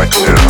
Collective.